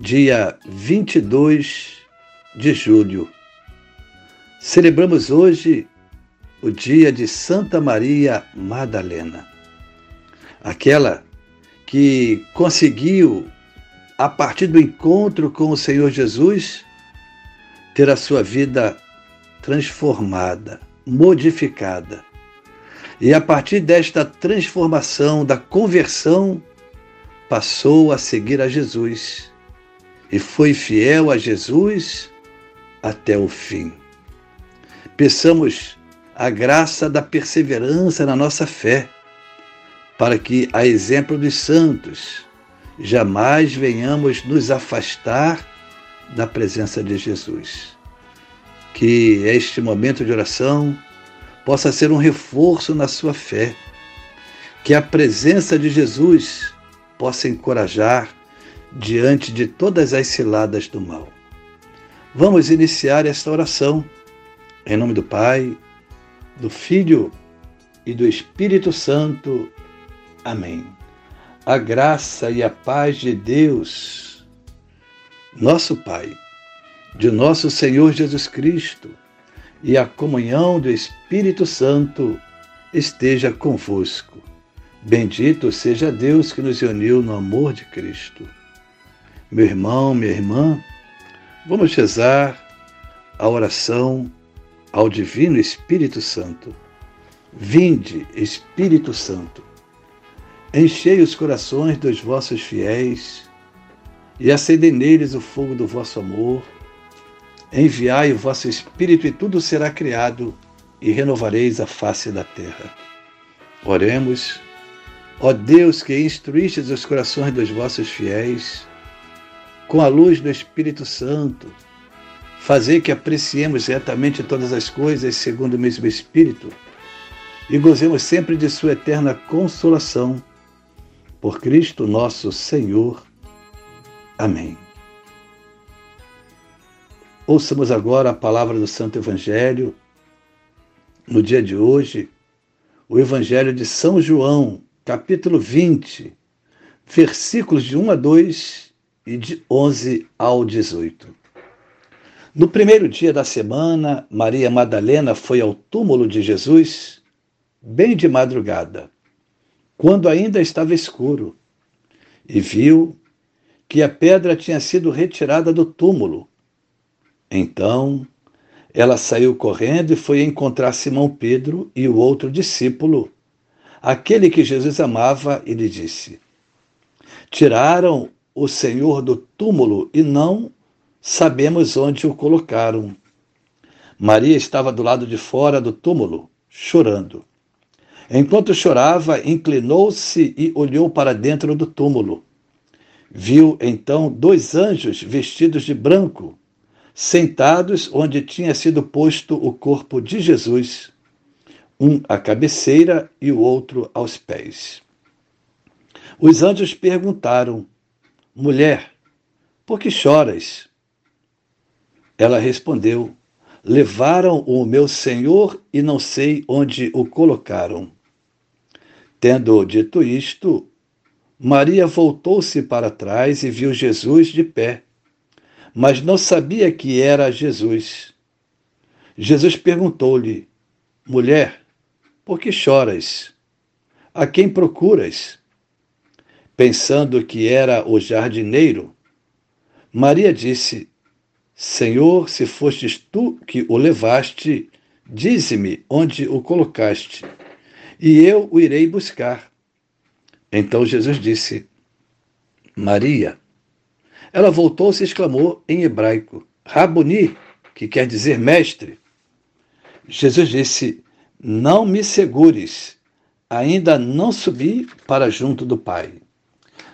dia 22 de julho. Celebramos hoje o dia de Santa Maria Madalena, aquela que conseguiu, a partir do encontro com o Senhor Jesus, ter a sua vida transformada, modificada. E a partir desta transformação, da conversão, passou a seguir a Jesus e foi fiel a Jesus até o fim. Peçamos a graça da perseverança na nossa fé, para que, a exemplo dos santos, jamais venhamos nos afastar da presença de Jesus. Que este momento de oração possa ser um reforço na sua fé, que a presença de Jesus possa encorajar diante de todas as ciladas do mal. Vamos iniciar esta oração em nome do Pai, do Filho e do Espírito Santo. Amém. A graça e a paz de Deus, nosso Pai, de nosso Senhor Jesus Cristo e a comunhão do Espírito Santo esteja convosco. Bendito seja Deus que nos uniu no amor de Cristo. Meu irmão, minha irmã, vamos rezar a oração ao Divino Espírito Santo. Vinde, Espírito Santo, enchei os corações dos vossos fiéis e acendei neles o fogo do vosso amor. Enviai o vosso Espírito e tudo será criado e renovareis a face da terra. Oremos, ó Deus que instruístes os corações dos vossos fiéis, com a luz do Espírito Santo, fazer que apreciemos retamente todas as coisas segundo o mesmo Espírito e gozemos sempre de Sua eterna consolação. Por Cristo nosso Senhor. Amém. Ouçamos agora a palavra do Santo Evangelho. No dia de hoje, o Evangelho de São João, capítulo 20, versículos de 1 a 2 e de 11 ao 18. No primeiro dia da semana, Maria Madalena foi ao túmulo de Jesus, bem de madrugada, quando ainda estava escuro, e viu que a pedra tinha sido retirada do túmulo. Então, ela saiu correndo e foi encontrar Simão Pedro e o outro discípulo, aquele que Jesus amava, e lhe disse: Tiraram o Senhor do túmulo e não sabemos onde o colocaram. Maria estava do lado de fora do túmulo, chorando. Enquanto chorava, inclinou-se e olhou para dentro do túmulo. Viu então dois anjos vestidos de branco, sentados onde tinha sido posto o corpo de Jesus, um à cabeceira e o outro aos pés. Os anjos perguntaram: Mulher, por que choras? Ela respondeu: Levaram o meu senhor e não sei onde o colocaram. Tendo dito isto, Maria voltou-se para trás e viu Jesus de pé, mas não sabia que era Jesus. Jesus perguntou-lhe: Mulher, por que choras? A quem procuras? Pensando que era o jardineiro, Maria disse: Senhor, se fostes tu que o levaste, dize-me onde o colocaste, e eu o irei buscar. Então Jesus disse: Maria. Ela voltou-se e exclamou em hebraico: Rabuni, que quer dizer mestre. Jesus disse: Não me segures, ainda não subi para junto do Pai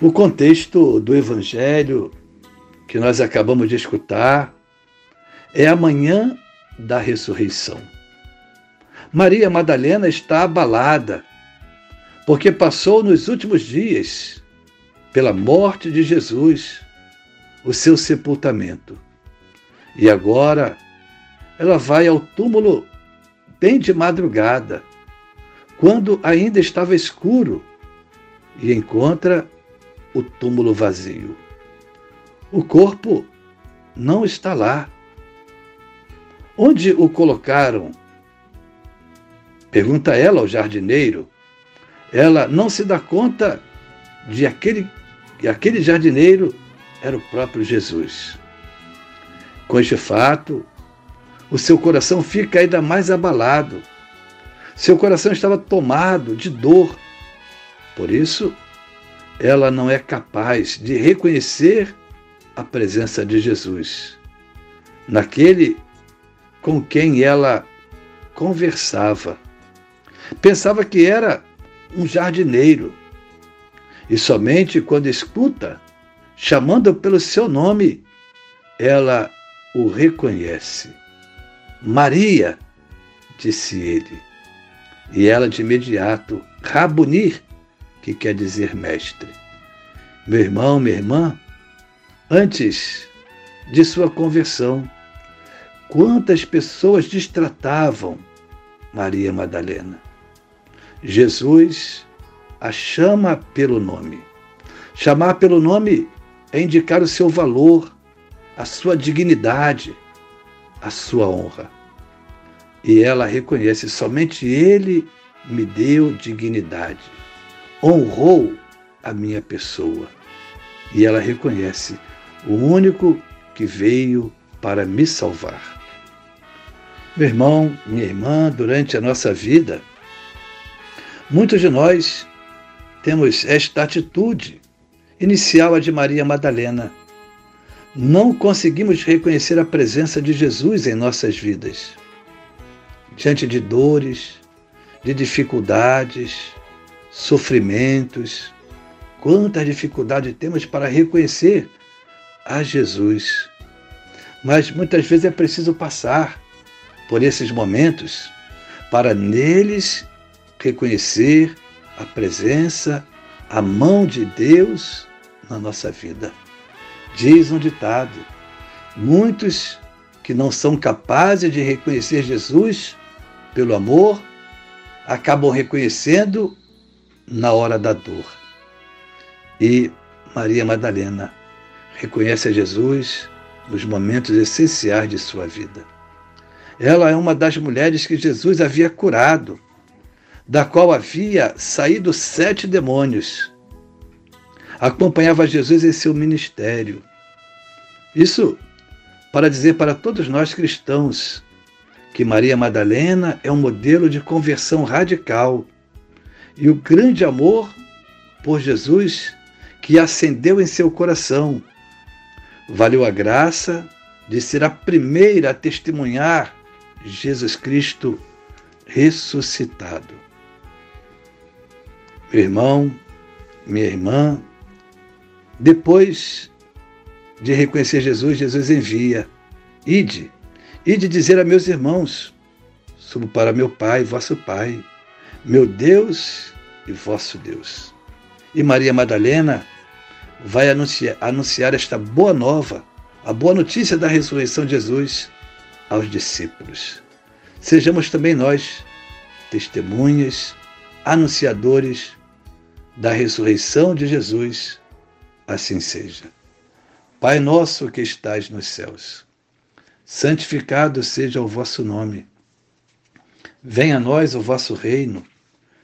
o contexto do Evangelho que nós acabamos de escutar é a manhã da ressurreição. Maria Madalena está abalada, porque passou nos últimos dias pela morte de Jesus, o seu sepultamento. E agora ela vai ao túmulo bem de madrugada, quando ainda estava escuro, e encontra o túmulo vazio. O corpo não está lá. Onde o colocaram? Pergunta ela ao jardineiro. Ela não se dá conta de aquele, que aquele jardineiro era o próprio Jesus. Com este fato, o seu coração fica ainda mais abalado. Seu coração estava tomado de dor. Por isso, ela não é capaz de reconhecer a presença de Jesus, naquele com quem ela conversava. Pensava que era um jardineiro. E somente quando escuta, chamando pelo seu nome, ela o reconhece. Maria, disse ele. E ela de imediato, Rabunir, que quer dizer mestre. Meu irmão, minha irmã, antes de sua conversão, quantas pessoas distratavam Maria Madalena. Jesus a chama pelo nome. Chamar pelo nome é indicar o seu valor, a sua dignidade, a sua honra. E ela reconhece: somente Ele me deu dignidade, honrou a minha pessoa. E ela reconhece o único que veio para me salvar. Meu irmão, minha irmã, durante a nossa vida, Muitos de nós temos esta atitude inicial a de Maria Madalena. Não conseguimos reconhecer a presença de Jesus em nossas vidas. Diante de dores, de dificuldades, sofrimentos, quanta dificuldade temos para reconhecer a Jesus. Mas muitas vezes é preciso passar por esses momentos para neles reconhecer a presença, a mão de Deus na nossa vida. Diz um ditado: muitos que não são capazes de reconhecer Jesus pelo amor acabam reconhecendo na hora da dor. E Maria Madalena reconhece a Jesus nos momentos essenciais de sua vida. Ela é uma das mulheres que Jesus havia curado da qual havia saído sete demônios. Acompanhava Jesus em seu ministério. Isso para dizer para todos nós cristãos que Maria Madalena é um modelo de conversão radical e o grande amor por Jesus que acendeu em seu coração. Valeu a graça de ser a primeira a testemunhar Jesus Cristo ressuscitado. Meu irmão, minha irmã, depois de reconhecer Jesus, Jesus envia: Ide, ide dizer a meus irmãos: Subo para meu Pai, vosso Pai, meu Deus e vosso Deus. E Maria Madalena vai anunciar, anunciar esta boa nova, a boa notícia da ressurreição de Jesus aos discípulos. Sejamos também nós testemunhas, anunciadores da ressurreição de Jesus, assim seja. Pai nosso que estais nos céus, santificado seja o vosso nome. Venha a nós o vosso reino,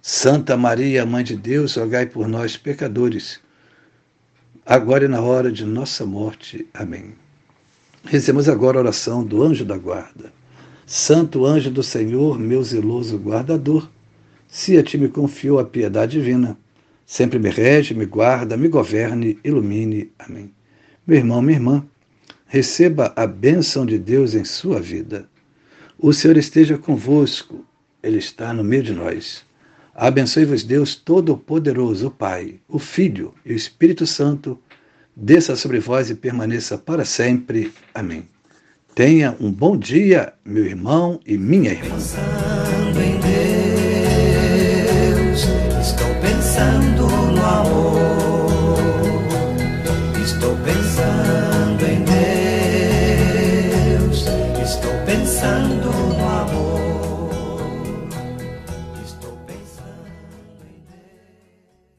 Santa Maria, Mãe de Deus, rogai por nós, pecadores, agora e na hora de nossa morte. Amém. Rezemos agora a oração do anjo da guarda. Santo anjo do Senhor, meu zeloso guardador, se a ti me confio a piedade divina, sempre me rege, me guarda, me governe, ilumine. Amém. Meu irmão, minha irmã, receba a bênção de Deus em sua vida. O Senhor esteja convosco, Ele está no meio de nós. Abençoe-vos Deus Todo-Poderoso, o Pai, o Filho e o Espírito Santo, desça sobre vós e permaneça para sempre. Amém. Tenha um bom dia, meu irmão e minha irmã.